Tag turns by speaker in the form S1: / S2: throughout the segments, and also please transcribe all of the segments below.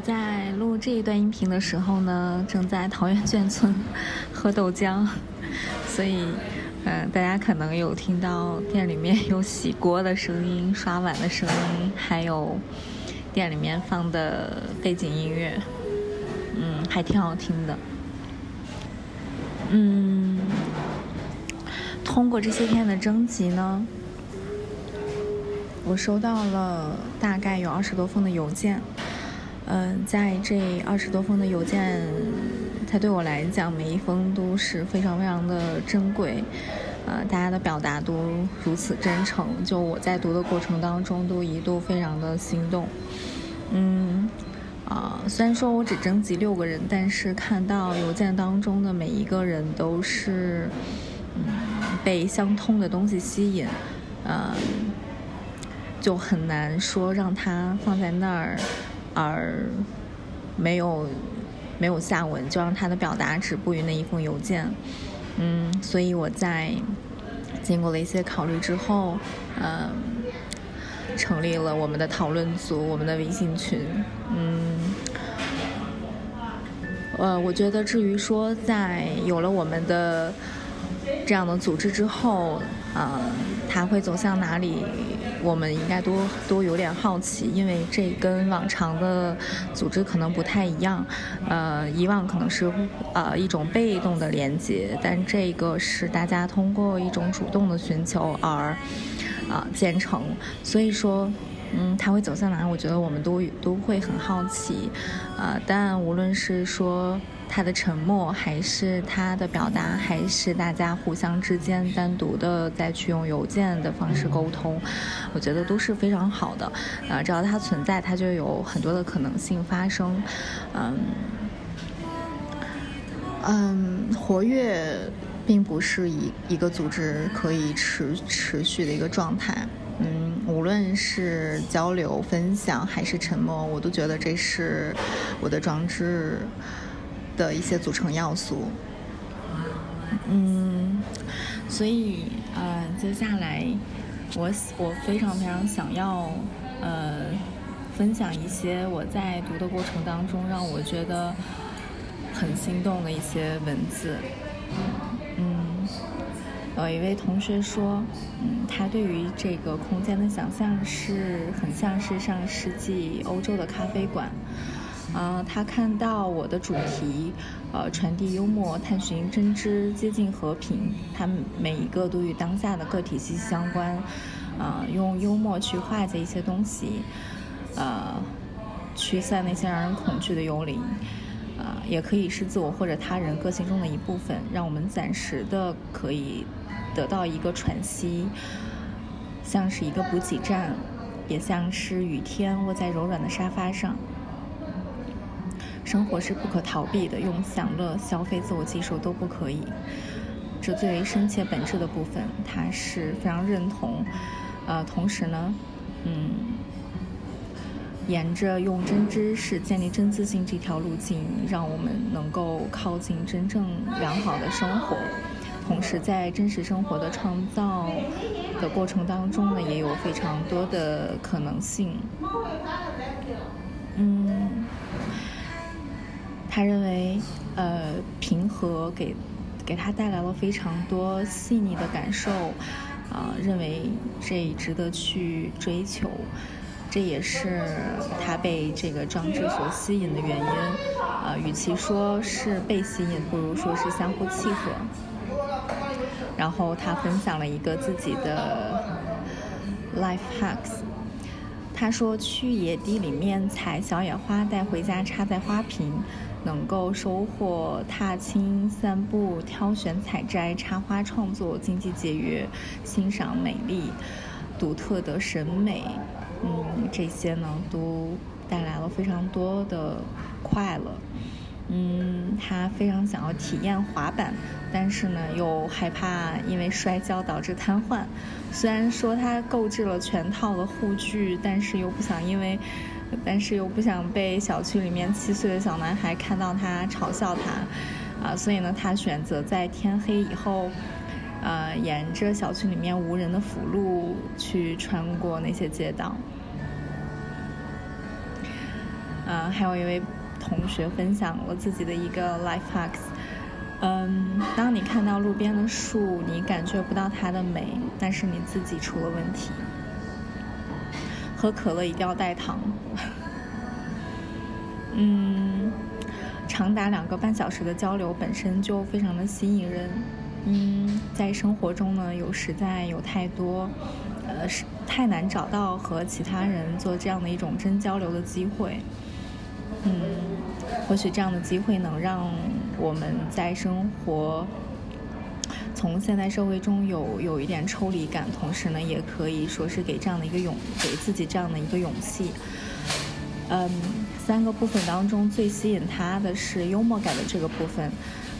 S1: 在录这一段音频的时候呢，正在桃源眷村 喝豆浆，所以，嗯，大家可能有听到店里面有洗锅的声音、刷碗的声音，还有店里面放的背景音乐，嗯，还挺好听的。嗯，通过这些天的征集呢，我收到了大概有二十多封的邮件。嗯，在这二十多封的邮件，它对我来讲，每一封都是非常非常的珍贵。呃，大家的表达都如此真诚，就我在读的过程当中，都一度非常的心动。嗯，啊，虽然说我只征集六个人，但是看到邮件当中的每一个人都是，嗯，被相通的东西吸引，嗯，就很难说让它放在那儿。而没有没有下文，就让他的表达止步于那一封邮件。嗯，所以我在经过了一些考虑之后，嗯，成立了我们的讨论组，我们的微信群。嗯，呃，我觉得至于说在有了我们的这样的组织之后，啊，它会走向哪里？我们应该都都有点好奇，因为这跟往常的组织可能不太一样。呃，以往可能是呃一种被动的连接，但这个是大家通过一种主动的寻求而啊建成。所以说，嗯，它会走向哪？我觉得我们都都会很好奇。啊，但无论是说。他的沉默，还是他的表达，还是大家互相之间单独的再去用邮件的方式沟通，我觉得都是非常好的。啊，只要它存在，它就有很多的可能性发生。嗯，嗯，活跃并不是一一个组织可以持持续的一个状态。嗯，无论是交流分享还是沉默，我都觉得这是我的装置。的一些组成要素，嗯，所以呃，接下来我我非常非常想要呃分享一些我在读的过程当中让我觉得很心动的一些文字，嗯，有一位同学说，嗯，他对于这个空间的想象是很像是上世纪欧洲的咖啡馆。啊，他看到我的主题，呃，传递幽默，探寻真知，接近和平，他们每一个都与当下的个体息息相关。啊，用幽默去化解一些东西，呃，驱散那些让人恐惧的幽灵。啊，也可以是自我或者他人个性中的一部分，让我们暂时的可以得到一个喘息，像是一个补给站，也像是雨天窝在柔软的沙发上。生活是不可逃避的，用享乐、消费、自我接受都不可以。这最为深切本质的部分，他是非常认同。呃，同时呢，嗯，沿着用真知识建立真自信这条路径，让我们能够靠近真正良好的生活。同时，在真实生活的创造的过程当中呢，也有非常多的可能性。他认为，呃，平和给给他带来了非常多细腻的感受，啊，认为这值得去追求，这也是他被这个装置所吸引的原因。啊，与其说是被吸引，不如说是相互契合。然后他分享了一个自己的 life hacks。他说：“去野地里面采小野花，带回家插在花瓶，能够收获踏青、散步、挑选、采摘、插花、创作、经济节约、欣赏美丽、独特的审美，嗯，这些呢都带来了非常多的快乐。”嗯，他非常想要体验滑板，但是呢，又害怕因为摔跤导致瘫痪。虽然说他购置了全套的护具，但是又不想因为，但是又不想被小区里面七岁的小男孩看到他嘲笑他，啊，所以呢，他选择在天黑以后，呃，沿着小区里面无人的辅路去穿过那些街道。嗯，还有一位同学分享了自己的一个 life hacks。嗯，当你看到路边的树，你感觉不到它的美，那是你自己出了问题。喝可乐一定要带糖。嗯，长达两个半小时的交流本身就非常的吸引人。嗯，在生活中呢，有实在有太多，呃，是太难找到和其他人做这样的一种真交流的机会。嗯，或许这样的机会能让我们在生活从现代社会中有有一点抽离感，同时呢，也可以说是给这样的一个勇，给自己这样的一个勇气。嗯，三个部分当中最吸引他的是幽默感的这个部分。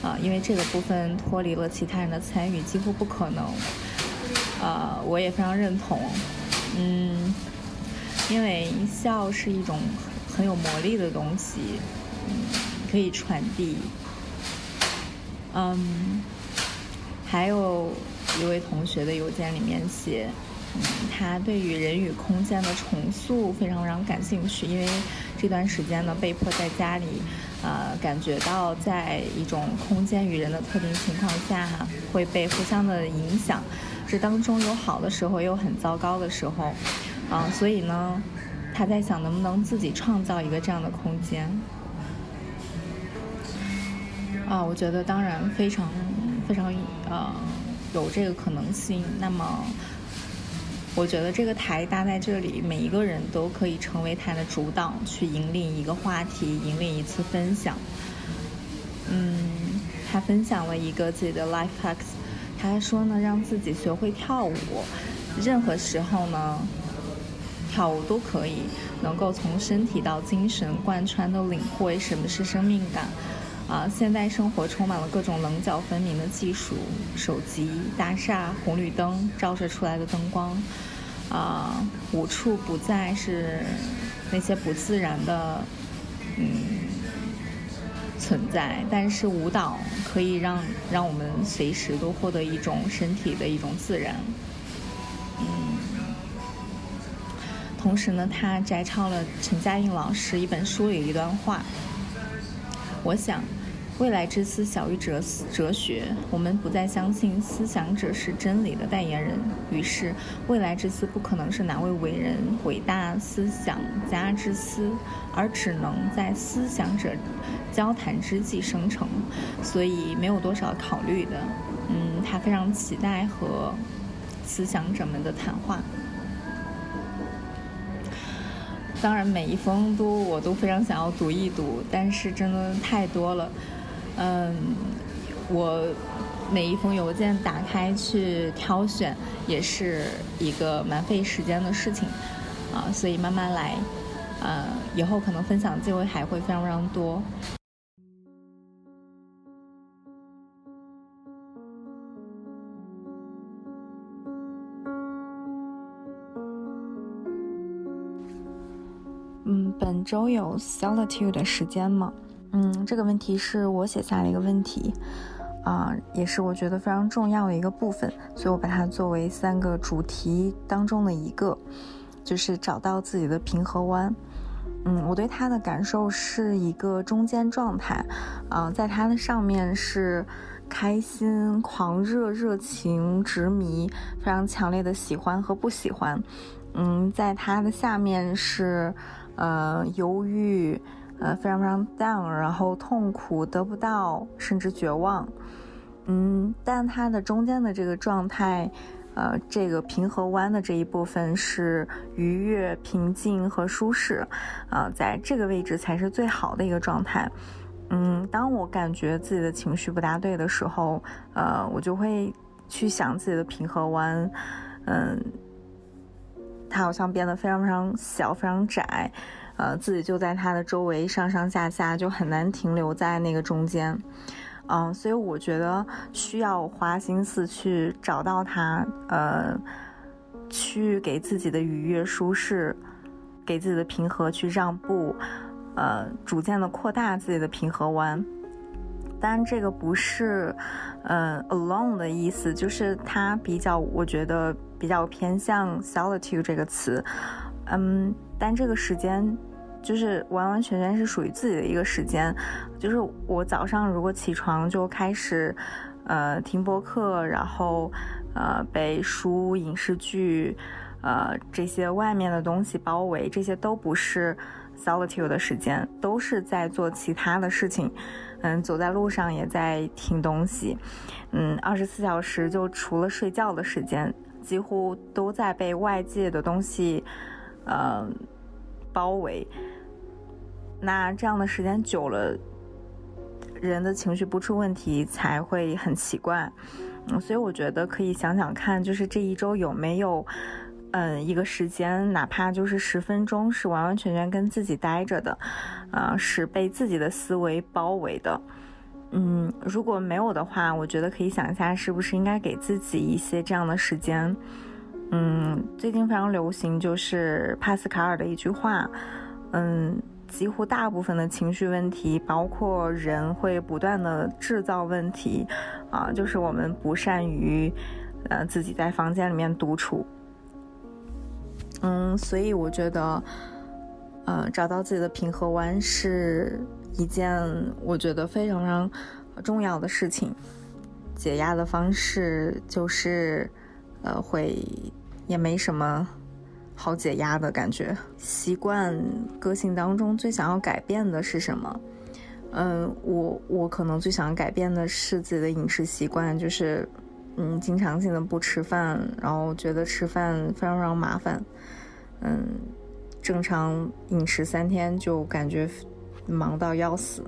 S1: 啊，因为这个部分脱离了其他人的参与，几乎不可能。啊，我也非常认同。嗯，因为笑是一种很有魔力的东西，嗯，可以传递。嗯，还有一位同学的邮件里面写，嗯，他对于人与空间的重塑非常非常感兴趣，因为这段时间呢，被迫在家里。呃，感觉到在一种空间与人的特定情况下会被互相的影响，这当中有好的时候，也有很糟糕的时候，啊，所以呢，他在想能不能自己创造一个这样的空间，啊，我觉得当然非常非常呃有这个可能性，那么。我觉得这个台搭在这里，每一个人都可以成为台的主导，去引领一个话题，引领一次分享。嗯，他分享了一个自己的 life hacks，他说呢，让自己学会跳舞，任何时候呢，跳舞都可以，能够从身体到精神贯穿的领会什么是生命感。啊，现代生活充满了各种棱角分明的技术，手机、大厦、红绿灯照射出来的灯光，啊，无处不在是那些不自然的嗯存在。但是舞蹈可以让让我们随时都获得一种身体的一种自然。嗯，同时呢，他摘抄了陈嘉映老师一本书里的一段话，我想。未来之思小于哲哲学，我们不再相信思想者是真理的代言人。于是，未来之思不可能是哪位伟人、伟大思想家之思，而只能在思想者交谈之际生成。所以，没有多少考虑的。嗯，他非常期待和思想者们的谈话。当然，每一封都我都非常想要读一读，但是真的太多了。嗯，我每一封邮件打开去挑选，也是一个蛮费时间的事情，啊，所以慢慢来，呃，以后可能分享机会还会非常非常多。嗯，本周有 solitude 的时间吗？嗯，这个问题是我写下的一个问题，啊，也是我觉得非常重要的一个部分，所以我把它作为三个主题当中的一个，就是找到自己的平和湾。嗯，我对它的感受是一个中间状态，啊，在它的上面是开心、狂热、热情、执迷，非常强烈的喜欢和不喜欢。嗯，在它的下面是，呃，忧郁。呃，非常非常 down，然后痛苦得不到，甚至绝望，嗯，但它的中间的这个状态，呃，这个平和湾的这一部分是愉悦、平静和舒适，啊，在这个位置才是最好的一个状态，嗯，当我感觉自己的情绪不大对的时候，呃，我就会去想自己的平和湾，嗯，它好像变得非常非常小，非常窄。呃，自己就在它的周围上上下下，就很难停留在那个中间，嗯，所以我觉得需要花心思去找到它，呃，去给自己的愉悦、舒适，给自己的平和去让步，呃，逐渐的扩大自己的平和湾。当然，这个不是，呃，alone 的意思，就是它比较，我觉得比较偏向 solitude 这个词，嗯，但这个时间。就是完完全全是属于自己的一个时间。就是我早上如果起床就开始，呃，听播客，然后呃被书、影视剧，呃这些外面的东西包围，这些都不是 solitude 的时间，都是在做其他的事情。嗯，走在路上也在听东西。嗯，二十四小时就除了睡觉的时间，几乎都在被外界的东西，呃，包围。那这样的时间久了，人的情绪不出问题才会很奇怪。嗯，所以我觉得可以想想看，就是这一周有没有，嗯，一个时间，哪怕就是十分钟，是完完全全跟自己待着的，啊，是被自己的思维包围的。嗯，如果没有的话，我觉得可以想一下，是不是应该给自己一些这样的时间。嗯，最近非常流行就是帕斯卡尔的一句话，嗯，几乎大部分的情绪问题，包括人会不断的制造问题，啊，就是我们不善于，呃，自己在房间里面独处。嗯，所以我觉得，呃，找到自己的平和湾是。一件我觉得非常非常重要的事情，解压的方式就是，呃，会也没什么好解压的感觉。习惯个性当中最想要改变的是什么？嗯，我我可能最想改变的是自己的饮食习惯，就是嗯，经常性的不吃饭，然后觉得吃饭非常非常麻烦。嗯，正常饮食三天就感觉。忙到要死。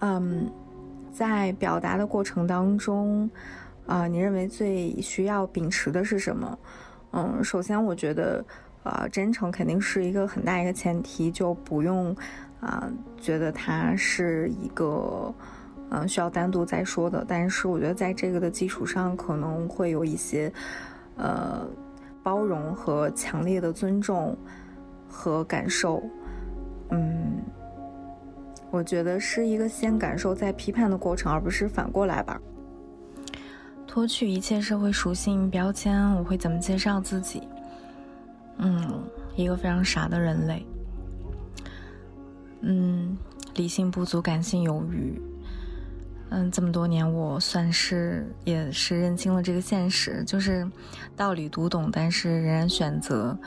S1: 嗯，在表达的过程当中，啊，你认为最需要秉持的是什么？嗯，首先我觉得，啊，真诚肯定是一个很大一个前提，就不用啊觉得它是一个嗯需要单独再说的。但是我觉得在这个的基础上，可能会有一些呃包容和强烈的尊重。和感受，嗯，我觉得是一个先感受再批判的过程，而不是反过来吧。脱去一切社会属性标签，我会怎么介绍自己？嗯，一个非常傻的人类。嗯，理性不足，感性有余。嗯，这么多年，我算是也是认清了这个现实，就是道理读懂，但是仍然选择。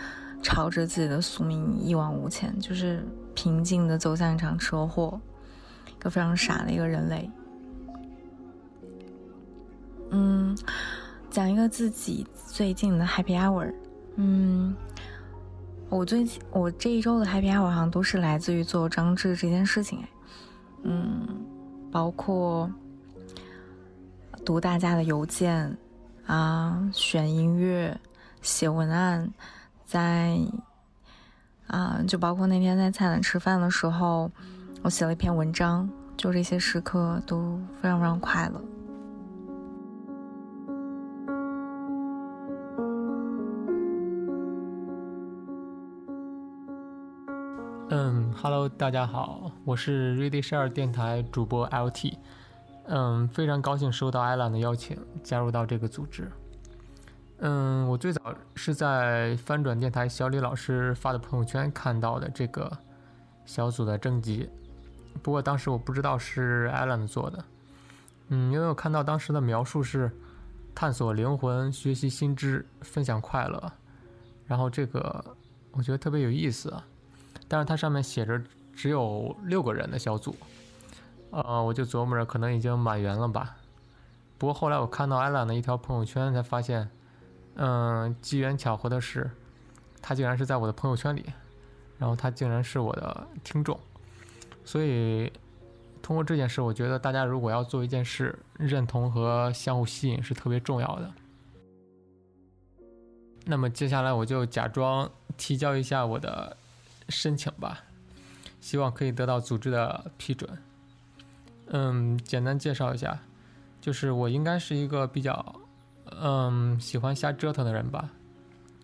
S1: 朝着自己的宿命一往无前，就是平静的走向一场车祸，一个非常傻的一个人类。嗯，讲一个自己最近的 Happy Hour。嗯，我最近我这一周的 Happy Hour 好像都是来自于做张志这件事情哎。嗯，包括读大家的邮件啊，选音乐，写文案。在啊，就包括那天在菜馆吃饭的时候，我写了一篇文章，就这些时刻都非常非常快乐。
S2: 嗯，Hello，大家好，我是 Ready Share 电台主播 LT，嗯，非常高兴收到艾兰的邀请，加入到这个组织。嗯，我最早是在翻转电台小李老师发的朋友圈看到的这个小组的征集，不过当时我不知道是 Alan 做的。嗯，因为我看到当时的描述是探索灵魂、学习新知、分享快乐，然后这个我觉得特别有意思，啊但是它上面写着只有六个人的小组，呃，我就琢磨着可能已经满员了吧。不过后来我看到艾兰的一条朋友圈才发现。嗯，机缘巧合的是，他竟然是在我的朋友圈里，然后他竟然是我的听众，所以通过这件事，我觉得大家如果要做一件事，认同和相互吸引是特别重要的。那么接下来我就假装提交一下我的申请吧，希望可以得到组织的批准。嗯，简单介绍一下，就是我应该是一个比较。嗯，喜欢瞎折腾的人吧，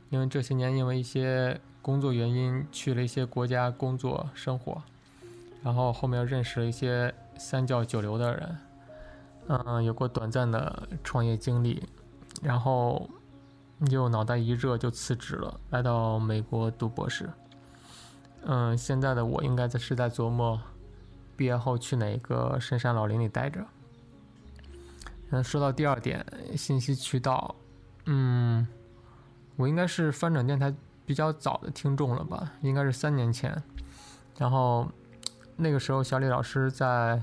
S2: 因为这些年因为一些工作原因去了一些国家工作生活，然后后面认识了一些三教九流的人，嗯，有过短暂的创业经历，然后就脑袋一热就辞职了，来到美国读博士。嗯，现在的我应该在是在琢磨，毕业后去哪个深山老林里待着。嗯，说到第二点，信息渠道，嗯，我应该是翻转电台比较早的听众了吧？应该是三年前。然后那个时候，小李老师在，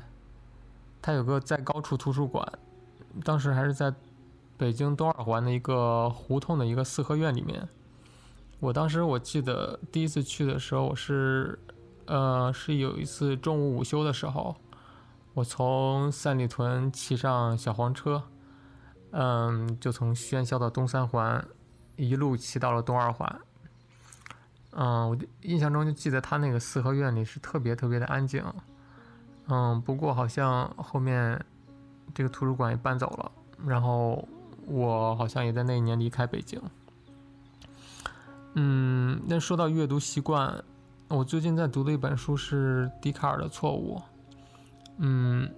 S2: 他有个在高处图书馆，当时还是在北京东二环的一个胡同的一个四合院里面。我当时我记得第一次去的时候，我是，呃，是有一次中午午休的时候。我从三里屯骑上小黄车，嗯，就从喧嚣的东三环一路骑到了东二环。嗯，我印象中就记得他那个四合院里是特别特别的安静。嗯，不过好像后面这个图书馆也搬走了，然后我好像也在那一年离开北京。嗯，那说到阅读习惯，我最近在读的一本书是笛卡尔的《错误》。嗯，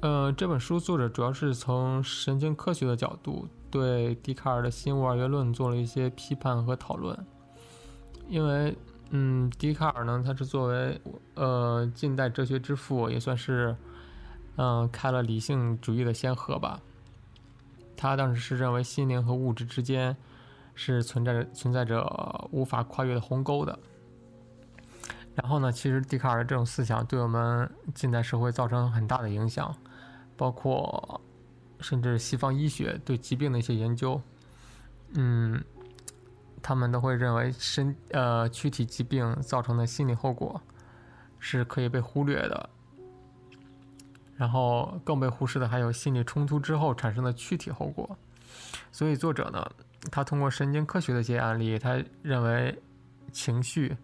S2: 呃，这本书作者主要是从神经科学的角度对笛卡尔的新物二元论做了一些批判和讨论。因为，嗯，笛卡尔呢，他是作为呃近代哲学之父，也算是嗯开了理性主义的先河吧。他当时是认为心灵和物质之间是存在着存在着无法跨越的鸿沟的。然后呢，其实笛卡尔的这种思想对我们近代社会造成很大的影响，包括甚至西方医学对疾病的一些研究，嗯，他们都会认为身呃躯体疾病造成的心理后果是可以被忽略的，然后更被忽视的还有心理冲突之后产生的躯体后果。所以作者呢，他通过神经科学的一些案例，他认为情绪。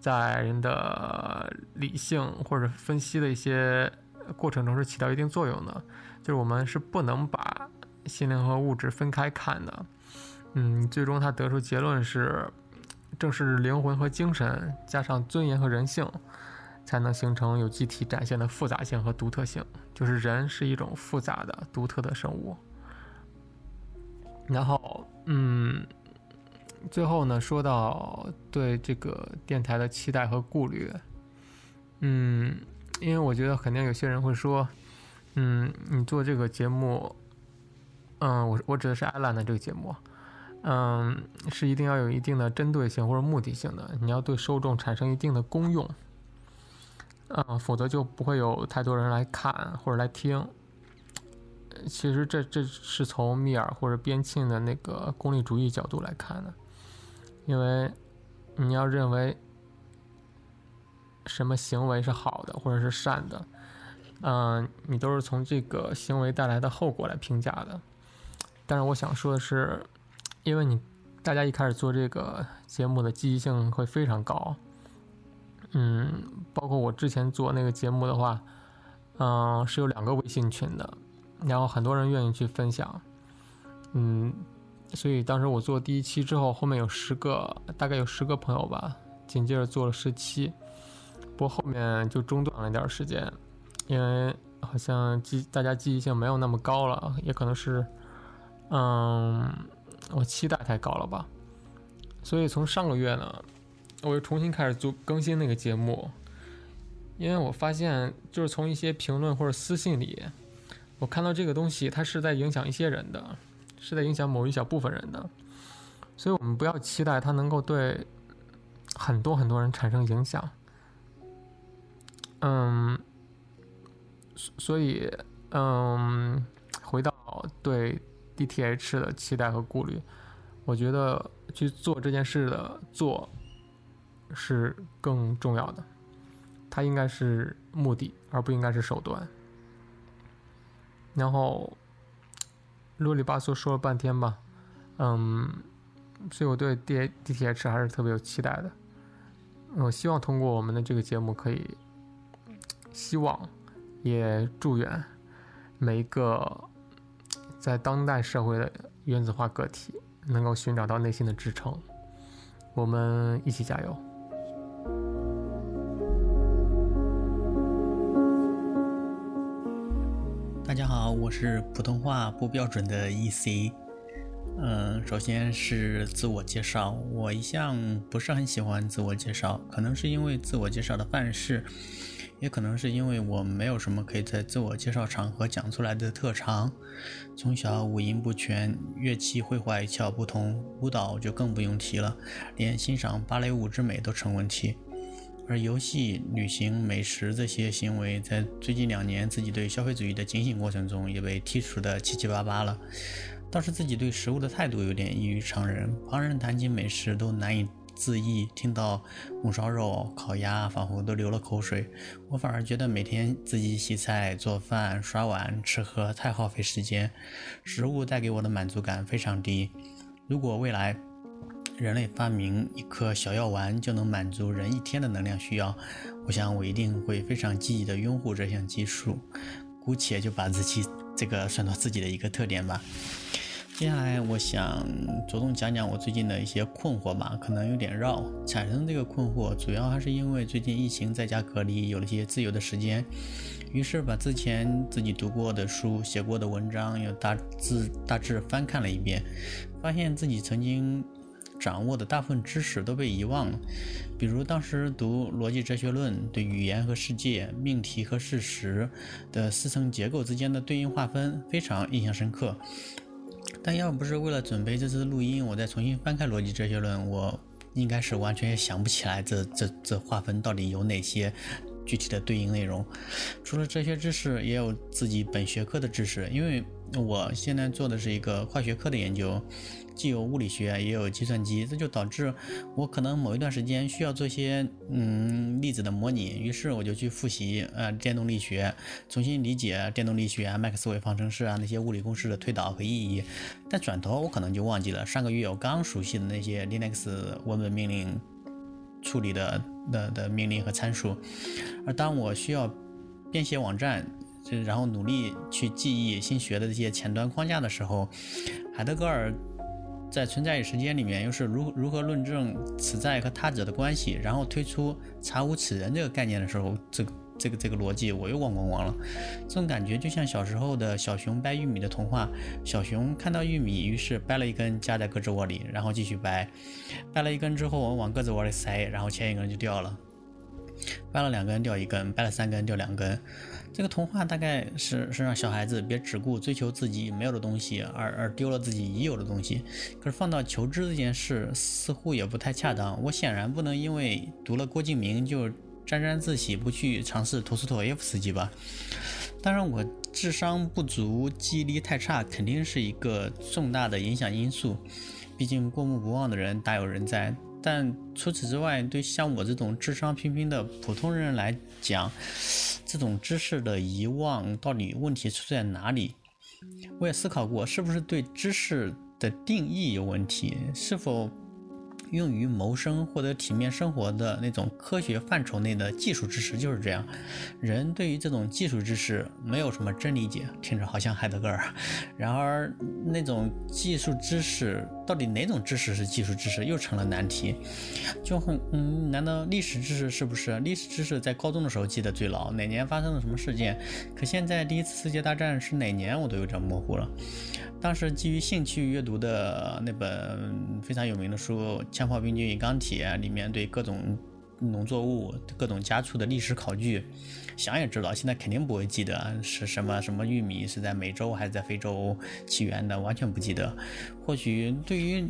S2: 在人的理性或者分析的一些过程中是起到一定作用的，就是我们是不能把心灵和物质分开看的。嗯，最终他得出结论是，正是灵魂和精神加上尊严和人性，才能形成有机体展现的复杂性和独特性。就是人是一种复杂的、独特的生物。然后，嗯。最后呢，说到对这个电台的期待和顾虑，嗯，因为我觉得肯定有些人会说，嗯，你做这个节目，嗯，我我指的是艾兰的这个节目，嗯，是一定要有一定的针对性或者目的性的，你要对受众产生一定的功用，嗯，否则就不会有太多人来看或者来听。其实这这是从密尔或者边沁的那个功利主义角度来看的。因为你要认为什么行为是好的或者是善的，嗯，你都是从这个行为带来的后果来评价的。但是我想说的是，因为你大家一开始做这个节目的积极性会非常高，嗯，包括我之前做那个节目的话，嗯，是有两个微信群的，然后很多人愿意去分享，嗯。所以当时我做第一期之后，后面有十个，大概有十个朋友吧，紧接着做了十期，不过后面就中断了一点时间，因为好像积大家积极性没有那么高了，也可能是，嗯，我期待太高了吧。所以从上个月呢，我又重新开始做更新那个节目，因为我发现就是从一些评论或者私信里，我看到这个东西它是在影响一些人的。是在影响某一小部分人的，所以我们不要期待它能够对很多很多人产生影响。嗯，所以，嗯，回到对 DTH 的期待和顾虑，我觉得去做这件事的做是更重要的，它应该是目的，而不应该是手段。然后。啰里吧嗦说了半天吧，嗯，所以我对 D D T H 还是特别有期待的。我希望通过我们的这个节目，可以希望也祝愿每一个在当代社会的原子化个体能够寻找到内心的支撑。我们一起加油！
S3: 大家好，我是普通话不标准的 EC。嗯，首先是自我介绍，我一向不是很喜欢自我介绍，可能是因为自我介绍的范式，也可能是因为我没有什么可以在自我介绍场合讲出来的特长。从小五音不全，乐器绘画一窍不通，舞蹈就更不用提了，连欣赏芭蕾舞之美都成问题。而游戏、旅行、美食这些行为，在最近两年自己对消费主义的警醒过程中，也被剔除的七七八八了。倒是自己对食物的态度有点异于常人，旁人谈起美食都难以自抑，听到红烧肉、烤鸭，仿佛都流了口水。我反而觉得每天自己洗菜、做饭、刷碗、吃喝太耗费时间，食物带给我的满足感非常低。如果未来，人类发明一颗小药丸就能满足人一天的能量需要，我想我一定会非常积极的拥护这项技术，姑且就把自己这个算作自己的一个特点吧。接下来我想着重讲讲我最近的一些困惑吧，可能有点绕。产生这个困惑主要还是因为最近疫情在家隔离，有了些自由的时间，于是把之前自己读过的书、写过的文章又大致大致翻看了一遍，发现自己曾经。掌握的大部分知识都被遗忘了，比如当时读逻辑哲学论，对语言和世界、命题和事实的四层结构之间的对应划分非常印象深刻。但要不是为了准备这次录音，我再重新翻开逻辑哲学论，我应该是完全也想不起来这这这划分到底有哪些具体的对应内容。除了哲学知识，也有自己本学科的知识，因为我现在做的是一个跨学科的研究。既有物理学，也有计算机，这就导致我可能某一段时间需要做些嗯粒子的模拟，于是我就去复习呃电动力学，重新理解电动力学啊、麦克斯韦方程式啊那些物理公式的推导和意义。但转头我可能就忘记了上个月我刚熟悉的那些 Linux 文本命令处理的的的命令和参数。而当我需要编写网站，然后努力去记忆新学的这些前端框架的时候，海德格尔。在存在与时间里面，又是如如何论证此在和他者的关系，然后推出查无此人这个概念的时候，这个这个这个逻辑我又忘光光了。这种感觉就像小时候的小熊掰玉米的童话，小熊看到玉米，于是掰了一根夹在胳肢窝里，然后继续掰，掰了一根之后我往胳肢窝里塞，然后前一根就掉了，掰了两根掉一根，掰了三根掉两根。这个童话大概是是让小孩子别只顾追求自己没有的东西，而而丢了自己已有的东西。可是放到求知这件事，似乎也不太恰当。我显然不能因为读了郭敬明就沾沾自喜，不去尝试陀思妥耶夫斯基吧？当然，我智商不足，记忆力太差，肯定是一个重大的影响因素。毕竟过目不忘的人大有人在。但除此之外，对像我这种智商平平的普通人来讲，这种知识的遗忘到底问题出在哪里？我也思考过，是不是对知识的定义有问题？是否？用于谋生或者体面生活的那种科学范畴内的技术知识就是这样。人对于这种技术知识没有什么真理解，听着好像海德格尔。然而，那种技术知识到底哪种知识是技术知识，又成了难题。就很嗯，难道历史知识是不是？历史知识在高中的时候记得最牢，哪年发生了什么事件？可现在第一次世界大战是哪年，我都有点模糊了。当时基于兴趣阅读的那本非常有名的书《枪炮、病菌与钢铁》，里面对各种农作物、各种家畜的历史考据，想也知道，现在肯定不会记得是什么什么玉米是在美洲还是在非洲起源的，完全不记得。或许对于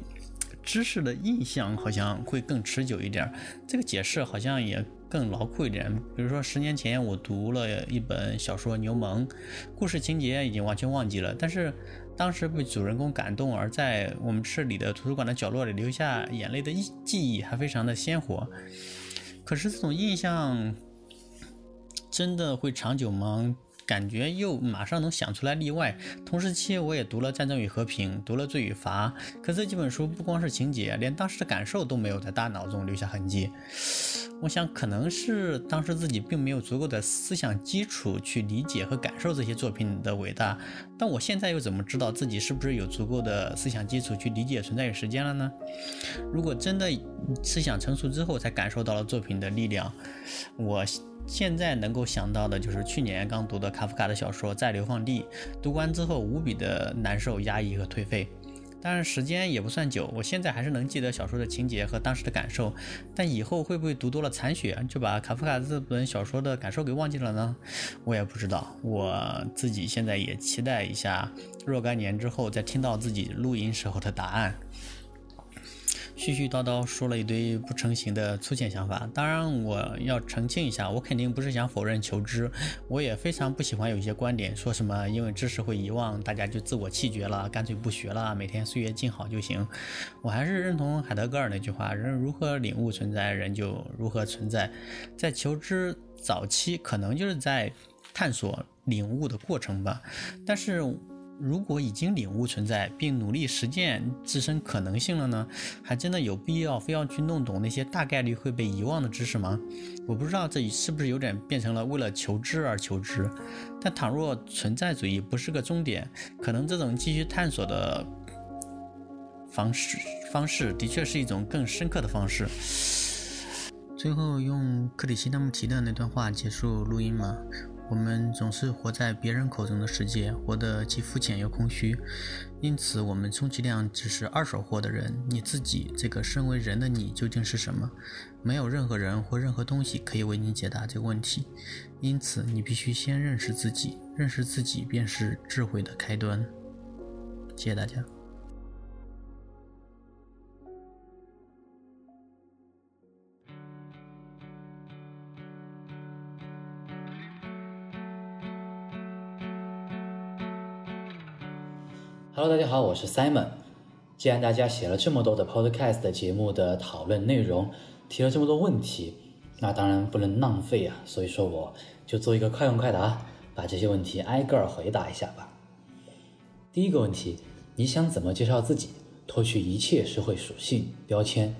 S3: 知识的印象好像会更持久一点，这个解释好像也更牢固一点。比如说，十年前我读了一本小说《牛虻》，故事情节已经完全忘记了，但是。当时被主人公感动，而在我们市里的图书馆的角落里留下眼泪的记忆还非常的鲜活。可是这种印象真的会长久吗？感觉又马上能想出来例外。同时期我也读了《战争与和平》，读了《罪与罚》，可这几本书不光是情节，连当时的感受都没有在大脑中留下痕迹。我想可能是当时自己并没有足够的思想基础去理解和感受这些作品的伟大。但我现在又怎么知道自己是不是有足够的思想基础去理解存在与时间了呢？如果真的思想成熟之后才感受到了作品的力量，我。现在能够想到的就是去年刚读的卡夫卡的小说《在流放地》，读完之后无比的难受、压抑和颓废。当然时间也不算久，我现在还是能记得小说的情节和当时的感受。但以后会不会读多了残血，就把卡夫卡这本小说的感受给忘记了呢？我也不知道。我自己现在也期待一下，若干年之后再听到自己录音时候的答案。絮絮叨叨说了一堆不成形的粗浅想法，当然我要澄清一下，我肯定不是想否认求知，我也非常不喜欢有一些观点说什么因为知识会遗忘，大家就自我弃绝了，干脆不学了，每天岁月静好就行。我还是认同海德格尔那句话：人如何领悟存在，人就如何存在。在求知早期，可能就是在探索领悟的过程吧，但是。如果已经领悟存在，并努力实践自身可能性了呢？还真的有必要非要去弄懂那些大概率会被遗忘的知识吗？我不知道这是不是有点变成了为了求知而求知。但倘若存在主义不是个终点，可能这种继续探索的方式方式的确是一种更深刻的方式。最后用克里希那穆提的那段话结束录音吗？我们总是活在别人口中的世界，活得既肤浅又空虚，因此我们充其量只是二手货的人。你自己这个身为人的你究竟是什么？没有任何人或任何东西可以为你解答这个问题，因此你必须先认识自己，认识自己便是智慧的开端。谢谢大家。
S4: Hello，大家好，我是 Simon。既然大家写了这么多的 Podcast 节目的讨论内容，提了这么多问题，那当然不能浪费啊。所以说，我就做一个快问快答，把这些问题挨个儿回答一下吧。第一个问题，你想怎么介绍自己，脱去一切社会属性标签？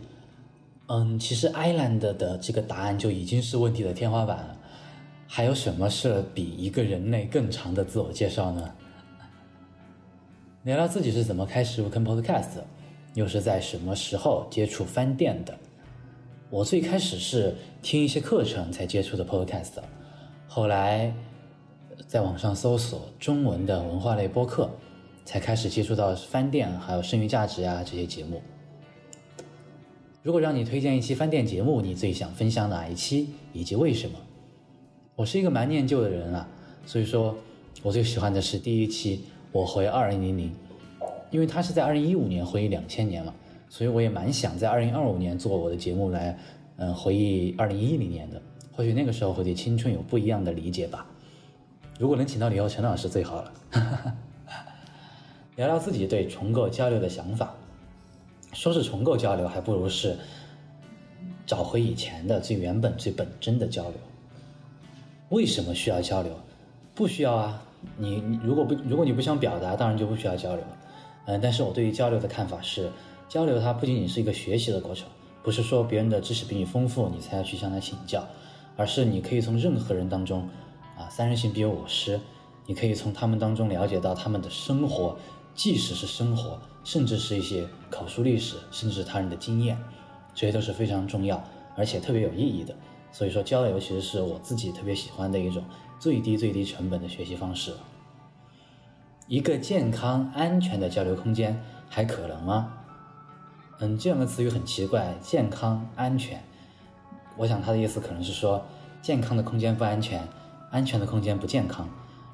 S4: 嗯，其实 Island 的这个答案就已经是问题的天花板了。还有什么是比一个人类更长的自我介绍呢？聊聊自己是怎么开始入坑 Podcast，又是在什么时候接触翻店的？我最开始是听一些课程才接触的 Podcast，后来在网上搜索中文的文化类播客，才开始接触到翻店还有剩余价值啊这些节目。如果让你推荐一期翻店节目，你最想分享哪一期以及为什么？我是一个蛮念旧的人啊，所以说我最喜欢的是第一期。我回二零零零，因为他是在二零一五年回忆两千年嘛，所以我也蛮想在二零二五年做我的节目来，嗯，回忆二零一零年的，或许那个时候会对青春有不一样的理解吧。如果能请到李浩陈老师最好了，聊聊自己对重构交流的想法。说是重构交流，还不如是找回以前的最原本、最本真的交流。为什么需要交流？不需要啊。你你如果不如果你不想表达，当然就不需要交流，嗯，但是我对于交流的看法是，交流它不仅仅是一个学习的过程，不是说别人的知识比你丰富，你才要去向他请教，而是你可以从任何人当中，啊，三人行必有我师，你可以从他们当中了解到他们的生活，即使是生活，甚至是一些口述历史，甚至他人的经验，这些都是非常重要，而且特别有意义的。所以说交流其实是我自己特别喜欢的一种。最低最低成本的学习方式，一个健康安全的交流空间还可能吗？嗯，这样的词语很奇怪，健康安全，我想他的意思可能是说，健康的空间不安全，安全的空间不健康。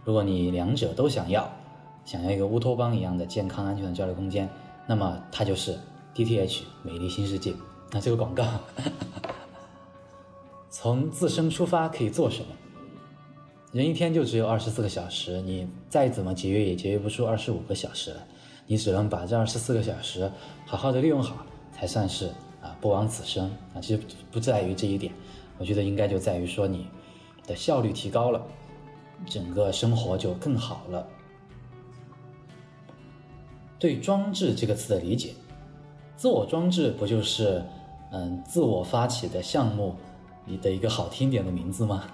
S4: 如果你两者都想要，想要一个乌托邦一样的健康安全的交流空间，那么它就是 DTH 美丽新世界。那这个广告，从自身出发可以做什么？人一天就只有二十四个小时，你再怎么节约也节约不出二十五个小时来。你只能把这二十四个小时好好的利用好，才算是啊不枉此生啊。其实不在于这一点，我觉得应该就在于说你的效率提高了，整个生活就更好了。对“装置”这个词的理解，自我装置不就是嗯自我发起的项目你的一个好听点的名字吗？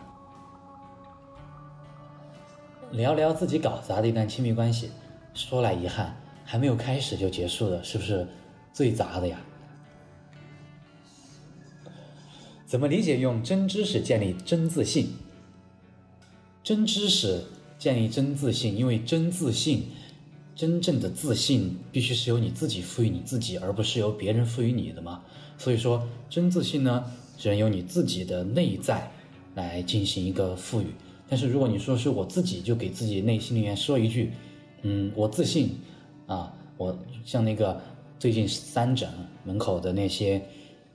S4: 聊聊自己搞砸的一段亲密关系，说来遗憾，还没有开始就结束了，是不是最杂的呀？怎么理解用真知识建立真自信？真知识建立真自信，因为真自信真正的自信必须是由你自己赋予你自己，而不是由别人赋予你的嘛。所以说，真自信呢，只能由你自己的内在来进行一个赋予。但是如果你说是我自己就给自己内心里面说一句，嗯，我自信啊，我像那个最近三诊门口的那些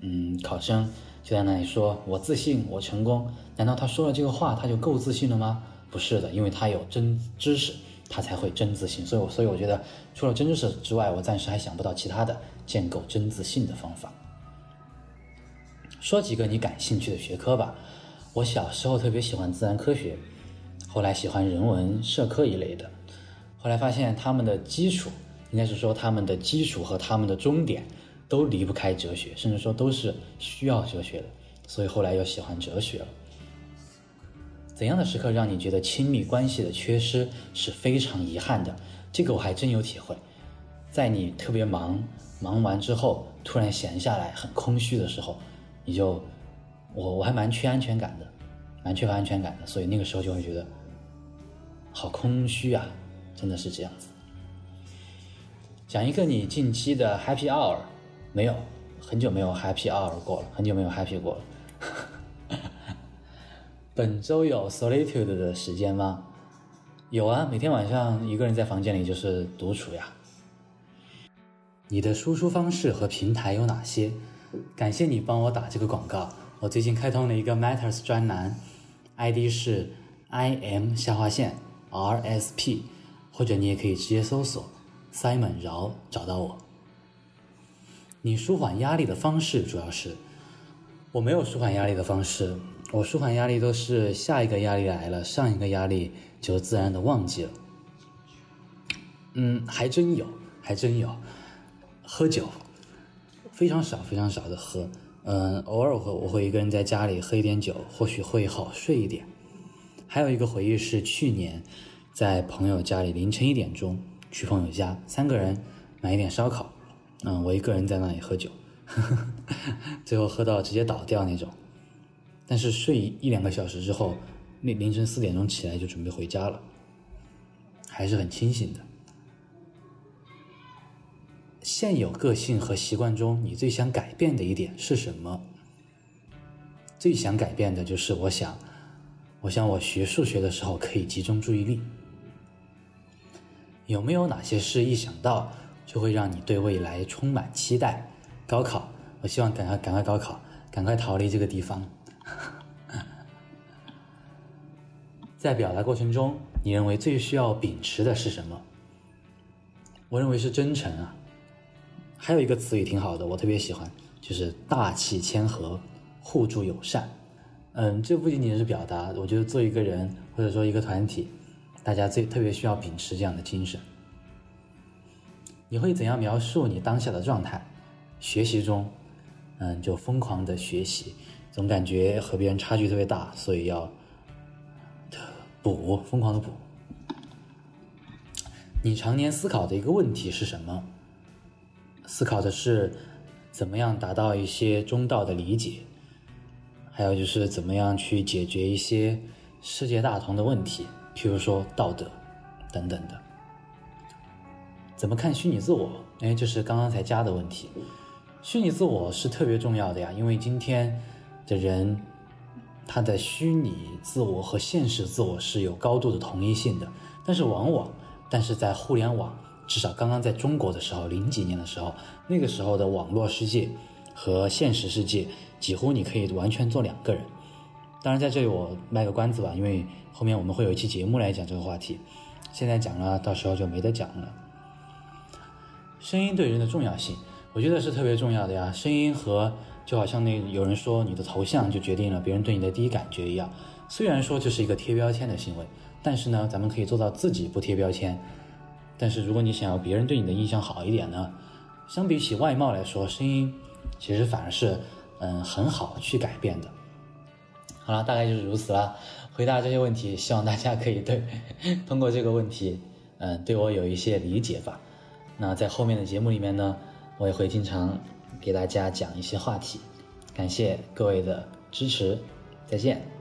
S4: 嗯考生就在那里说我自信，我成功，难道他说了这个话他就够自信了吗？不是的，因为他有真知识。他才会真自信，所以，我所以我觉得，除了真知识之外，我暂时还想不到其他的建构真自信的方法。说几个你感兴趣的学科吧。我小时候特别喜欢自然科学，后来喜欢人文社科一类的，后来发现他们的基础，应该是说他们的基础和他们的终点都离不开哲学，甚至说都是需要哲学的，所以后来又喜欢哲学了。怎样的时刻让你觉得亲密关系的缺失是非常遗憾的？这个我还真有体会。在你特别忙，忙完之后突然闲下来，很空虚的时候，你就，我我还蛮缺安全感的，蛮缺乏安全感的，所以那个时候就会觉得，好空虚啊，真的是这样子。讲一个你近期的 Happy Hour，没有，很久没有 Happy Hour 过了，很久没有 Happy 过了。本周有 solitude 的时间吗？有啊，每天晚上一个人在房间里就是独处呀。你的输出方式和平台有哪些？感谢你帮我打这个广告。我最近开通了一个 Matters 专栏，ID 是 I M 下划线 R S P，或者你也可以直接搜索 Simon 饶找到我。你舒缓压力的方式主要是？我没有舒缓压力的方式。我舒缓压力都是下一个压力来了，上一个压力就自然的忘记了。嗯，还真有，还真有，喝酒，非常少，非常少的喝。嗯，偶尔会我会一个人在家里喝一点酒，或许会好睡一点。还有一个回忆是去年在朋友家里凌晨一点钟去朋友家，三个人买一点烧烤，嗯，我一个人在那里喝酒，最后喝到直接倒掉那种。但是睡一两个小时之后，那凌晨四点钟起来就准备回家了，还是很清醒的。现有个性和习惯中，你最想改变的一点是什么？最想改变的就是我想，我想我学数学的时候可以集中注意力。有没有哪些事一想到就会让你对未来充满期待？高考，我希望赶快赶快高考，赶快逃离这个地方。在表达过程中，你认为最需要秉持的是什么？我认为是真诚啊。还有一个词语挺好的，我特别喜欢，就是大气谦和、互助友善。嗯，这不仅仅是表达，我觉得做一个人或者说一个团体，大家最特别需要秉持这样的精神。你会怎样描述你当下的状态？学习中，嗯，就疯狂的学习，总感觉和别人差距特别大，所以要。补，疯狂的补。你常年思考的一个问题是什么？思考的是怎么样达到一些中道的理解，还有就是怎么样去解决一些世界大同的问题，譬如说道德等等的。怎么看虚拟自我？哎，这是刚刚才加的问题。虚拟自我是特别重要的呀，因为今天的人。他的虚拟自我和现实自我是有高度的同一性的，但是往往，但是在互联网，至少刚刚在中国的时候，零几年的时候，那个时候的网络世界和现实世界几乎你可以完全做两个人。当然，在这里我卖个关子吧，因为后面我们会有一期节目来讲这个话题，现在讲了，到时候就没得讲了。声音对人的重要性，我觉得是特别重要的呀，声音和。就好像那有人说你的头像就决定了别人对你的第一感觉一样，虽然说这是一个贴标签的行为，但是呢，咱们可以做到自己不贴标签。但是如果你想要别人对你的印象好一点呢，相比起外貌来说，声音其实反而是嗯很好去改变的。好了，大概就是如此了。回答这些问题，希望大家可以对 通过这个问题，嗯，对我有一些理解吧。那在后面的节目里面呢，我也会经常。给大家讲一些话题，感谢各位的支持，再见。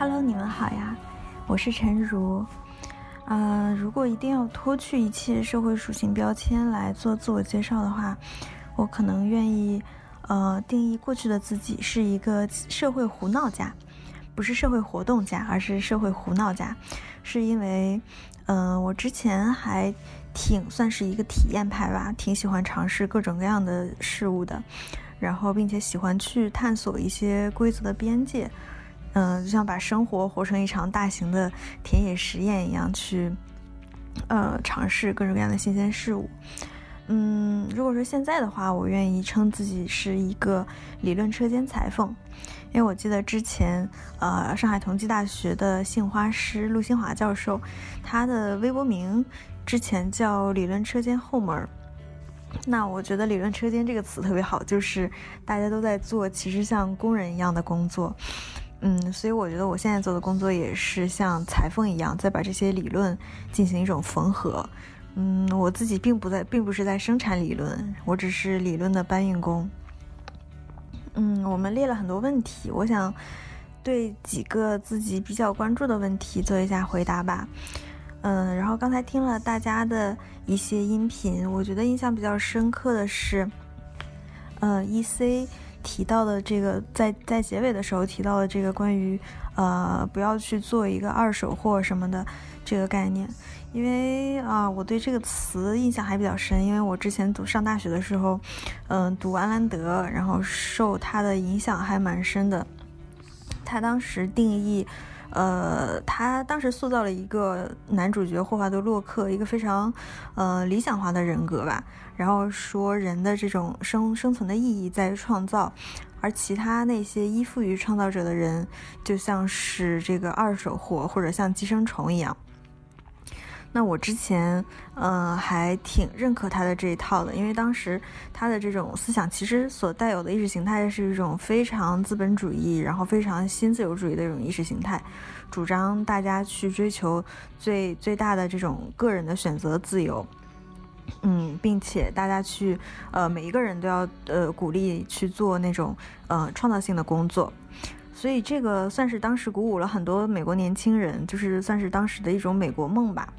S5: Hello，你们好呀，我是陈如。呃，如果一定要脱去一切社会属性标签来做自我介绍的话，我可能愿意，呃，定义过去的自己是一个社会胡闹家，不是社会活动家，而是社会胡闹家，是因为，嗯，我之前还挺算是一个体验派吧，挺喜欢尝试各种各样的事物的，然后并且喜欢去探索一些规则的边界。嗯，就像把生活活成一场大型的田野实验一样，去呃尝试各种各样的新鲜事物。嗯，如果说现在的话，我愿意称自己是一个理论车间裁缝，因为我记得之前呃上海同济大学的杏花师陆新华教授，他的微博名之前叫理论车间后门。那我觉得理论车间这个词特别好，就是大家都在做其实像工人一样的工作。嗯，所以我觉得我现在做的工作也是像裁缝一样，在把这些理论进行一种缝合。嗯，我自己并不在，并不是在生产理论，我只是理论的搬运工。嗯，我们列了很多问题，我想对几个自己比较关注的问题做一下回答吧。嗯，然后刚才听了大家的一些音频，我觉得印象比较深刻的是，呃，E C。提到的这个，在在结尾的时候提到的这个关于，呃，不要去做一个二手货什么的这个概念，因为啊，我对这个词印象还比较深，因为我之前读上大学的时候，嗯，读安兰德，然后受他的影响还蛮深的。他当时定义，呃，他当时塑造了一个男主角霍华德·洛克，一个非常，呃，理想化的人格吧。然后说人的这种生生存的意义在于创造，而其他那些依附于创造者的人，就像是这个二手货或者像寄生虫一样。那我之前嗯还挺认可他的这一套的，因为当时他的这种思想其实所带有的意识形态是一种非常资本主义，然后非常新自由主义的一种意识形态，主张大家去追求最最大的这种个人的选择自由。嗯，并且大家去，呃，每一个人都要呃鼓励去做那种呃创造性的工作，所以这个算是当时鼓舞了很多美国年轻人，就是算是当时的一种美国梦吧。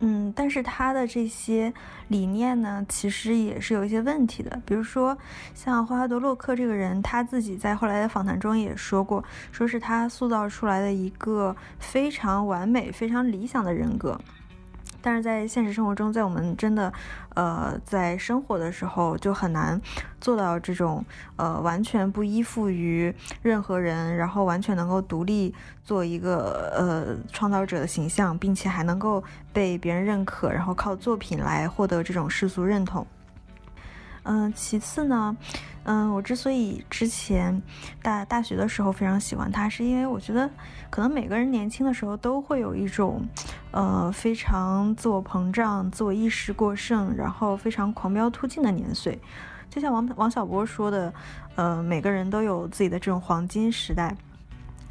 S5: 嗯，但是他的这些理念呢，其实也是有一些问题的。比如说，像霍华德·洛克这个人，他自己在后来的访谈中也说过，说是他塑造出来的一个非常完美、非常理想的人格。但是在现实生活中，在我们真的，呃，在生活的时候，就很难做到这种，呃，完全不依附于任何人，然后完全能够独立做一个呃创造者的形象，并且还能够被别人认可，然后靠作品来获得这种世俗认同。嗯，其次呢。嗯，我之所以之前大大学的时候非常喜欢他，是因为我觉得可能每个人年轻的时候都会有一种，呃，非常自我膨胀、自我意识过剩，然后非常狂飙突进的年岁。就像王王小波说的，呃，每个人都有自己的这种黄金时代，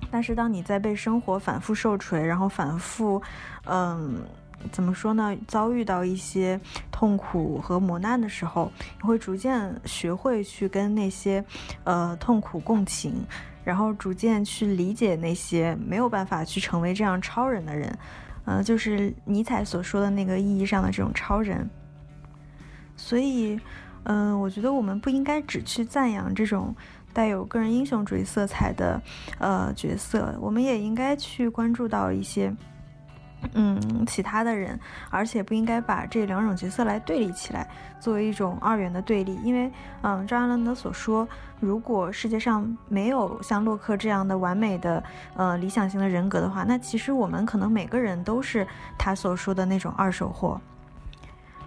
S5: 但是当你在被生活反复受锤，然后反复，嗯。怎么说呢？遭遇到一些痛苦和磨难的时候，你会逐渐学会去跟那些，呃，痛苦共情，然后逐渐去理解那些没有办法去成为这样超人的人，呃，就是尼采所说的那个意义上的这种超人。所以，嗯，我觉得我们不应该只去赞扬这种带有个人英雄主义色彩的，呃，角色，我们也应该去关注到一些。嗯，其他的人，而且不应该把这两种角色来对立起来，作为一种二元的对立。因为，嗯，张安伦的所说，如果世界上没有像洛克这样的完美的，呃，理想型的人格的话，那其实我们可能每个人都是他所说的那种二手货。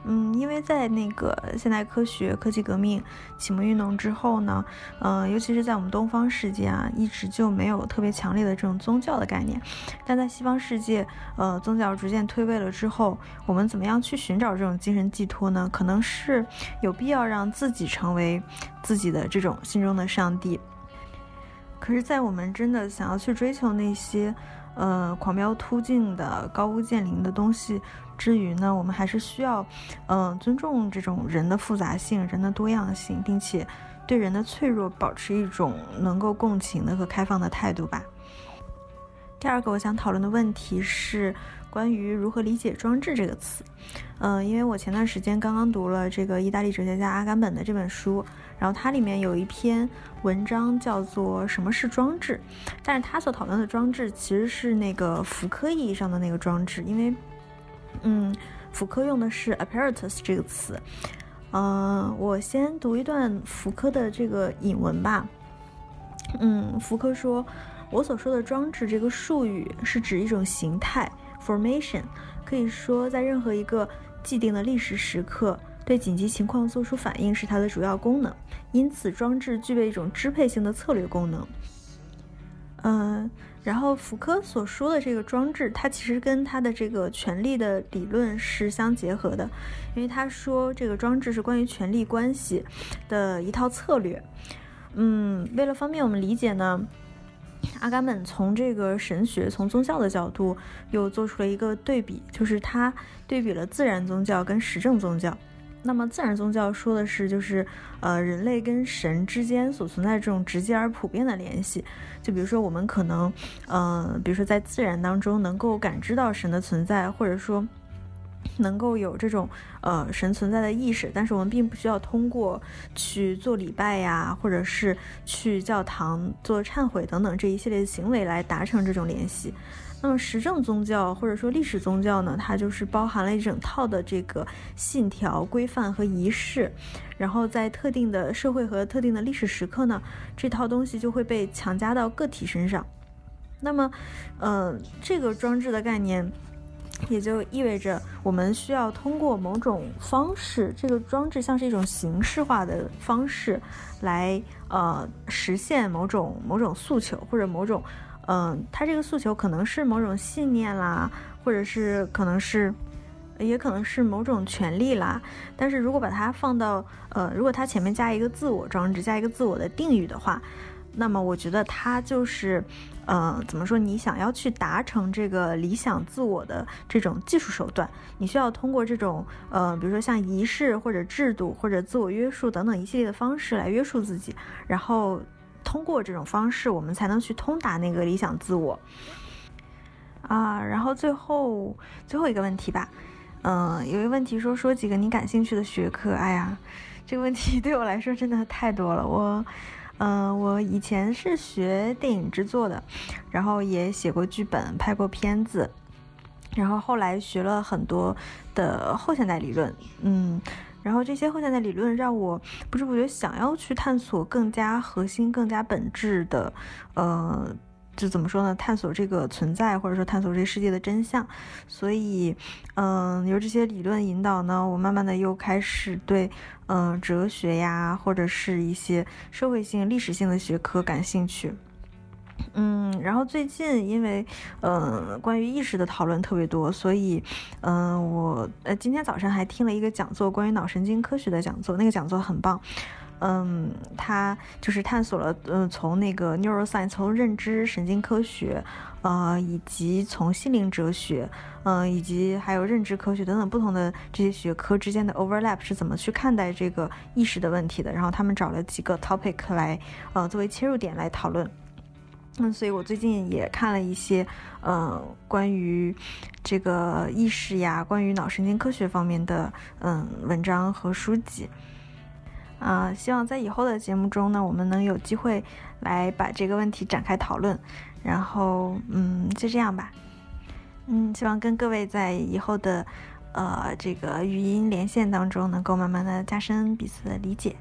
S5: 嗯，因为在那个现代科学、科技革命、启蒙运动之后呢，嗯，尤其是在我们东方世界啊，一直就没有特别强烈的这种宗教的概念。但在西方世界，呃，宗教逐渐退位了之后，我们怎么样去寻找这种精神寄托呢？可能是有必要让自己成为自己的这种心中的上帝。可是，在我们真的想要去追求那些，呃，狂飙突进的高屋建瓴的东西。之余呢，我们还是需要，嗯，尊重这种人的复杂性、人的多样性，并且对人的脆弱保持一种能够共情的和开放的态度吧。第二个我想讨论的问题是关于如何理解“装置”这个词。嗯，因为我前段时间刚刚读了这个意大利哲学家阿甘本的这本书，然后它里面有一篇文章叫做《什么是装置》，但是他所讨论的装置其实是那个福柯意义上的那个装置，因为，嗯，福柯用的是 apparatus 这个词。嗯，我先读一段福柯的这个引文吧。嗯，福柯说：“我所说的装置这个术语是指一种形态 formation，可以说在任何一个。”既定的历史时刻对紧急情况做出反应是它的主要功能，因此装置具备一种支配性的策略功能。嗯，然后福柯所说的这个装置，它其实跟他的这个权力的理论是相结合的，因为他说这个装置是关于权力关系的一套策略。嗯，为了方便我们理解呢。阿甘本从这个神学、从宗教的角度，又做出了一个对比，就是他对比了自然宗教跟实证宗教。那么，自然宗教说的是，就是呃，人类跟神之间所存在这种直接而普遍的联系。就比如说，我们可能，呃，比如说在自然当中能够感知到神的存在，或者说。能够有这种呃神存在的意识，但是我们并不需要通过去做礼拜呀，或者是去教堂做忏悔等等这一系列的行为来达成这种联系。那么实证宗教或者说历史宗教呢，它就是包含了一整套的这个信条、规范和仪式，然后在特定的社会和特定的历史时刻呢，这套东西就会被强加到个体身上。那么，呃，这个装置的概念。也就意味着我们需要通过某种方式，这个装置像是一种形式化的方式，来呃实现某种某种诉求，或者某种，嗯，他这个诉求可能是某种信念啦，或者是可能是，也可能是某种权利啦。但是如果把它放到呃，如果它前面加一个自我装置，加一个自我的定语的话。那么我觉得它就是，呃，怎么说？你想要去达成这个理想自我的这种技术手段，你需要通过这种，呃，比如说像仪式或者制度或者自我约束等等一系列的方式来约束自己，然后通过这种方式，我们才能去通达那个理想自我。啊，然后最后最后一个问题吧，嗯，有一个问题说说几个你感兴趣的学科。哎呀，这个问题 对我来说真的太多了，我。嗯，我以前是学电影制作的，然后也写过剧本、拍过片子，然后后来学了很多的后现代理论。嗯，然后这些后现代理论让我不知不觉想要去探索更加核心、更加本质的，呃。就怎么说呢？探索这个存在，或者说探索这个世界的真相。所以，嗯，由这些理论引导呢，我慢慢的又开始对，嗯，哲学呀，或者是一些社会性、历史性的学科感兴趣。嗯，然后最近因为，呃，关于意识的讨论特别多，所以，嗯，我呃今天早上还听了一个讲座，关于脑神经科学的讲座，那个讲座很棒。嗯，他就是探索了，嗯，从那个 neuroscience，从认知神经科学，呃，以及从心灵哲学，嗯，以及还有认知科学等等不同的这些学科之间的 overlap 是怎么去看待这个意识的问题的。然后他们找了几个 topic 来，呃，作为切入点来讨论。嗯，所以我最近也看了一些，嗯，关于这个意识呀，关于脑神经科学方面的，嗯，文章和书籍。啊，希望在以后的节目中呢，我们能有机会来把这个问题展开讨论。然后，嗯，就这样吧。嗯，希望跟各位在以后的，呃，这个语音连线当中，能够慢慢的加深彼此的理解。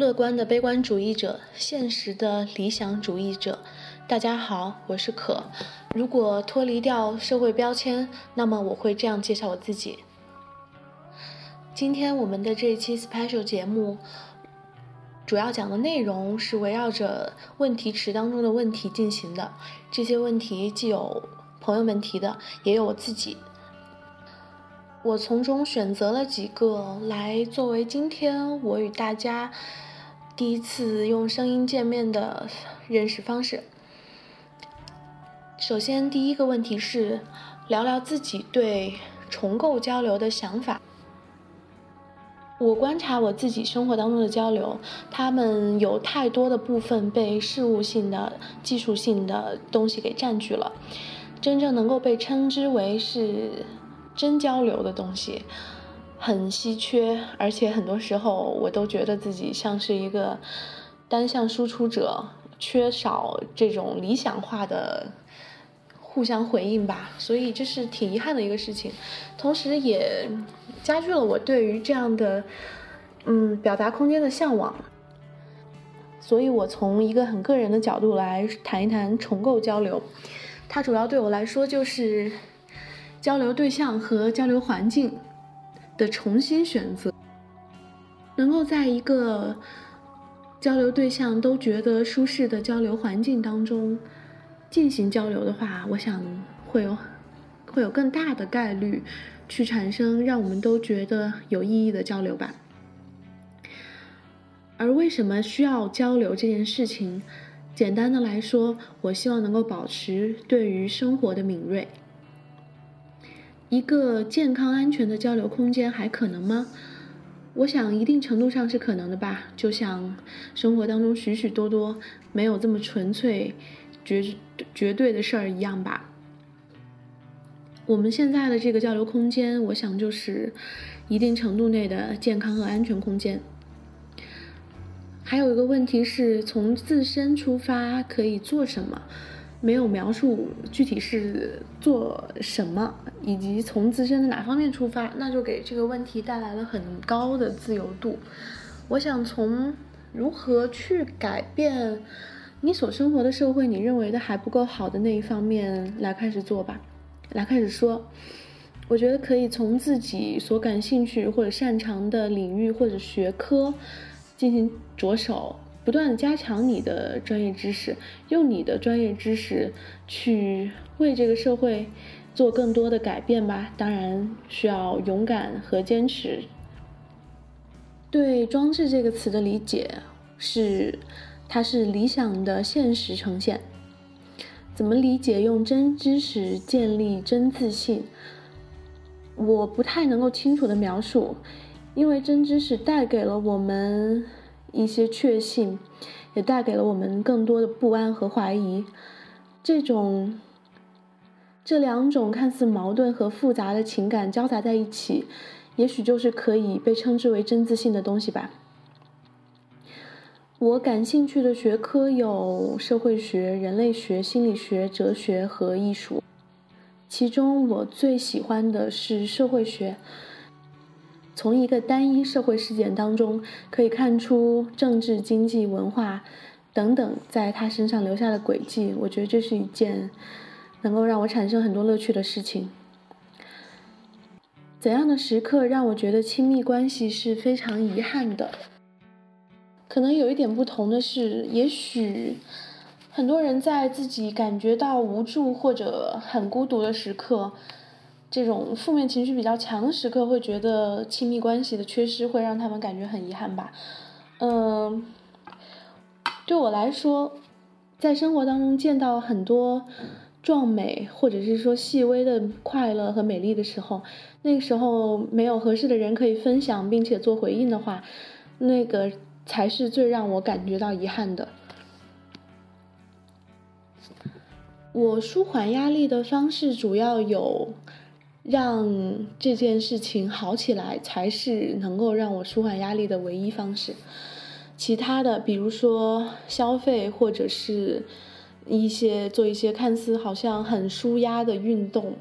S6: 乐观的悲观主义者，现实的理想主义者。大家好，我是可。如果脱离掉社会标签，那么我会这样介绍我自己。今天我们的这一期 special 节目，主要讲的内容是围绕着问题池当中的问题进行的。这些问题既有朋友们提的，也有我自己。我从中选择了几个来作为今天我与大家。第一次用声音见面的认识方式，首先，第一个问题是聊聊自己对重构交流的想法。我观察我自己生活当中的交流，他们有太多的部分被事务性的、技术性的东西给占据了。真正能够被称之为是真交流的东西，很稀缺，而且很多时候我都觉得自己像是一个单向输出者，缺少这种理想化的互相回应吧。所以这是挺遗憾的一个事情，同时也。加剧了我对于这样的，嗯，表达空间的向往。所以我从一个很个人的角度来谈一谈重构交流。它主要对我来说就是交流对象和交流环境的重新选择。能够在一个交流对象都觉得舒适的交流环境当中进行交流的话，我想会有会有更大的概率。去产生让我们都觉得有意义的交流吧。而为什么需要交流这件事情？简单的来说，我希望能够保持对于生活的敏锐。一个健康安全的交流空间还可能吗？我想一定程度上是可能的吧。就像生活当中许许多多没有这么纯粹、绝绝对的事儿一样吧。我们现在的这个交流空间，我想就是一定程度内的健康和安全空间。还有一个问题是从自身出发可以做什么，没有描述具体是做什么，以及从自身的哪方面出发，那就给这个问题带来了很高的自由度。我想从如何去改变你所生活的社会，你认为的还不够好的那一方面来开始做吧。来开始说，我觉得可以从自己所感兴趣或者擅长的领域或者学科进行着手，不断加强你的专业知识，用你的专业知识去为这个社会做更多的改变吧。当然需要勇敢和坚持。对“装置”这个词的理解是，它是理想的现实呈现。怎么理解用真知识建立真自信？我不太能够清楚的描述，因为真知识带给了我们一些确信，也带给了我们更多的不安和怀疑。这种这两种看似矛盾和复杂的情感交杂在一起，也许就是可以被称之为真自信的东西吧。我感兴趣的学科有社会学、人类学、心理学、哲学和艺术，其中我最喜欢的是社会学。从一个单一社会事件当中，可以看出政治、经济、文化等等在他身上留下的轨迹。我觉得这是一件能够让我产生很多乐趣的事情。怎样的时刻让我觉得亲密关系是非常遗憾的？可能有一点不同的是，也许很多人在自己感觉到无助或者很孤独的时刻，这种负面情绪比较强的时刻，会觉得亲密关系的缺失会让他们感觉很遗憾吧。嗯，对我来说，在生活当中见到很多壮美或者是说细微的快乐和美丽的时候，那个时候没有合适的人可以分享并且做回应的话，那个。才是最让我感觉到遗憾的。我舒缓压力的方式主要有，让这件事情好起来，才是能够让我舒缓压力的唯一方式。其他的，比如说消费，或者是一些做一些看似好像很舒压的运动。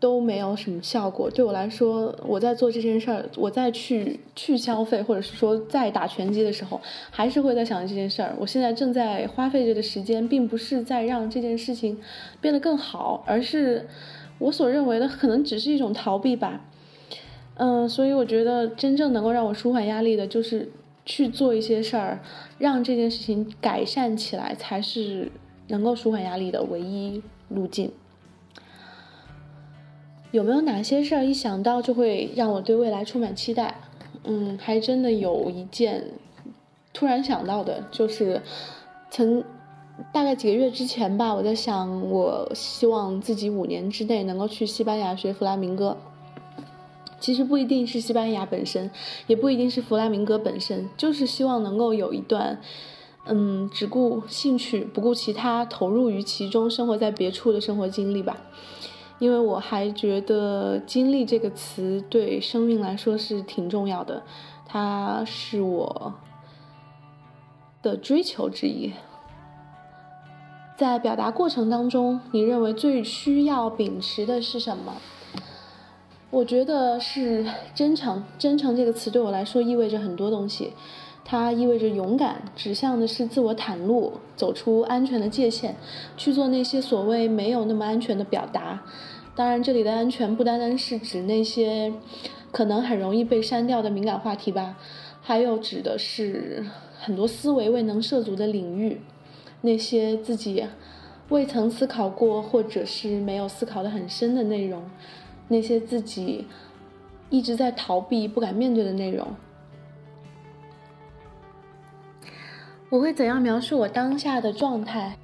S6: 都没有什么效果。对我来说，我在做这件事儿，我在去去消费，或者是说在打拳击的时候，还是会在想这件事儿。我现在正在花费着的时间，并不是在让这件事情变得更好，而是我所认为的可能只是一种逃避吧。嗯，所以我觉得真正能够让我舒缓压力的，就是去做一些事儿，让这件事情改善起来，才是能够舒缓压力的唯一路径。有没有哪些事儿一想到就会让我对未来充满期待？嗯，还真的有一件突然想到的，就是曾大概几个月之前吧，我在想，我希望自己五年之内能够去西班牙学弗拉明戈。其实不一定是西班牙本身，也不一定是弗拉明戈本身，就是希望能够有一段，嗯，只顾兴趣不顾其他，投入于其中，生活在别处的生活经历吧。因为我还觉得“经历”这个词对生命来说是挺重要的，它是我的追求之一。在表达过程当中，你认为最需要秉持的是什么？我觉得是真诚。真诚这个词对我来说意味着很多东西，它意味着勇敢，指向的是自我袒露，走出安全的界限，去做那些所谓没有那么安全的表达。当然，这里的安全不单单是指那些可能很容易被删掉的敏感话题吧，还有指的是很多思维未能涉足的领域，那些自己未曾思考过或者是没有思考的很深的内容。那些自己一直在逃避、不敢面对的内容，我会怎样描述我当下的状态？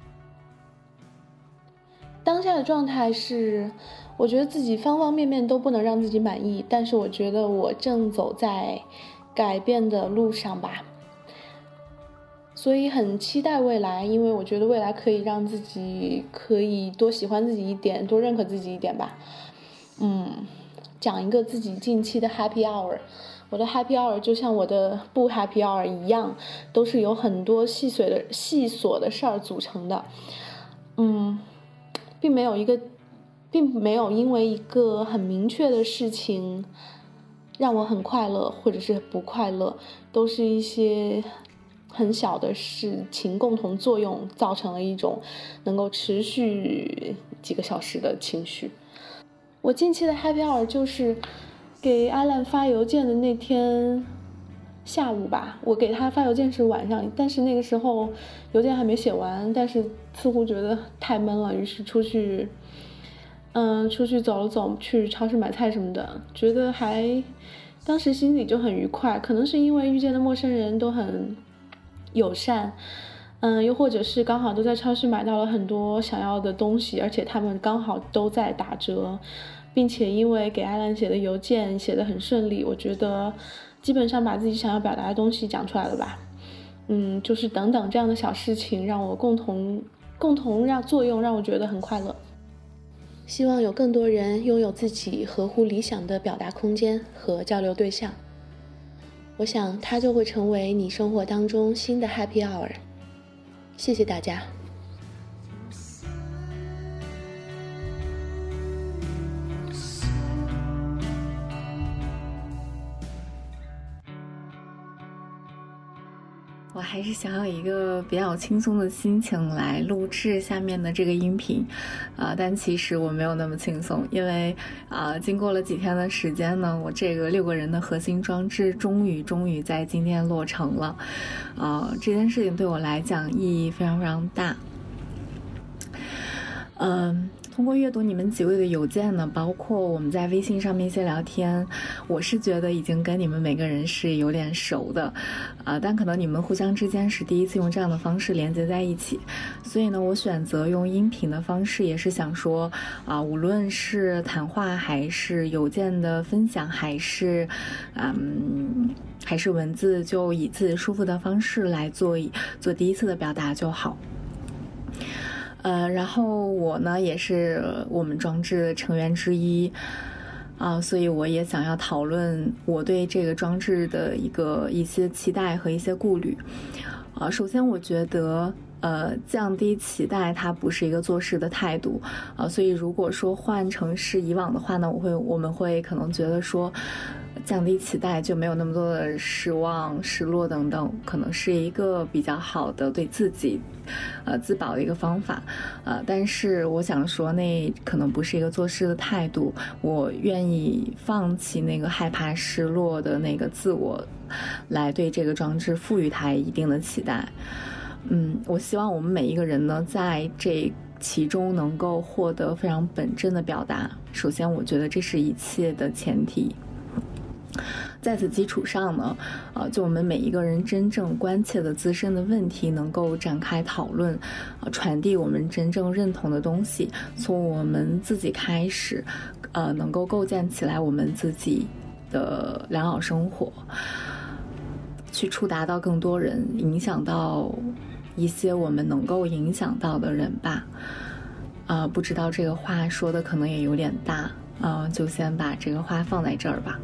S6: 当下的状态是，我觉得自己方方面面都不能让自己满意，但是我觉得我正走在改变的路上吧。所以很期待未来，因为我觉得未来可以让自己可以多喜欢自己一点，多认可自己一点吧。嗯，讲一个自己近期的 happy hour。我的 happy hour 就像我的不 happy hour 一样，都是有很多细碎的细琐的事儿组成的。嗯，并没有一个，并没有因为一个很明确的事情让我很快乐，或者是不快乐，都是一些很小的事情共同作用，造成了一种能够持续几个小时的情绪。我近期的 happy hour 就是给艾兰发邮件的那天下午吧。我给他发邮件是晚上，但是那个时候邮件还没写完，但是似乎觉得太闷了，于是出去，嗯，出去走了走，去超市买菜什么的，觉得还当时心里就很愉快。可能是因为遇见的陌生人都很友善。嗯，又或者是刚好都在超市买到了很多想要的东西，而且他们刚好都在打折，并且因为给艾兰写的邮件写的很顺利，我觉得基本上把自己想要表达的东西讲出来了吧。嗯，就是等等这样的小事情，让我共同共同让作用，让我觉得很快乐。希望有更多人拥有自己合乎理想的表达空间和交流对象，我想它就会成为你生活当中新的 Happy Hour。谢谢大家。
S1: 还是想要一个比较轻松的心情来录制下面的这个音频，啊，但其实我没有那么轻松，因为啊，经过了几天的时间呢，我这个六个人的核心装置终于终于在今天落成了，啊，这件事情对我来讲意义非常非常大，嗯。通过阅读你们几位的邮件呢，包括我们在微信上面一些聊天，我是觉得已经跟你们每个人是有点熟的，啊，但可能你们互相之间是第一次用这样的方式连接在一起，所以呢，我选择用音频的方式，也是想说，啊，无论是谈话还是邮件的分享，还是，嗯，还是文字，就以自己舒服的方式来做做第一次的表达就好。呃，然后我呢也是我们装置的成员之一，啊，所以我也想要讨论我对这个装置的一个一些期待和一些顾虑。啊，首先我觉得，呃，降低期待它不是一个做事的态度，啊，所以如果说换成是以往的话呢，我会我们会可能觉得说。降低期待就没有那么多的失望、失落等等，可能是一个比较好的对自己，呃自保的一个方法，呃，但是我想说，那可能不是一个做事的态度。我愿意放弃那个害怕失落的那个自我，来对这个装置赋予它一定的期待。嗯，我希望我们每一个人呢，在这其中能够获得非常本真的表达。首先，我觉得这是一切的前提。在此基础上呢，呃，就我们每一个人真正关切的自身的问题，能够展开讨论，呃，传递我们真正认同的东西，从我们自己开始，呃，能够构建起来我们自己的良好生活，去触达到更多人，影响到一些我们能够影响到的人吧。啊、不知道这个话说的可能也有点大，啊、就先把这个话放在这儿吧。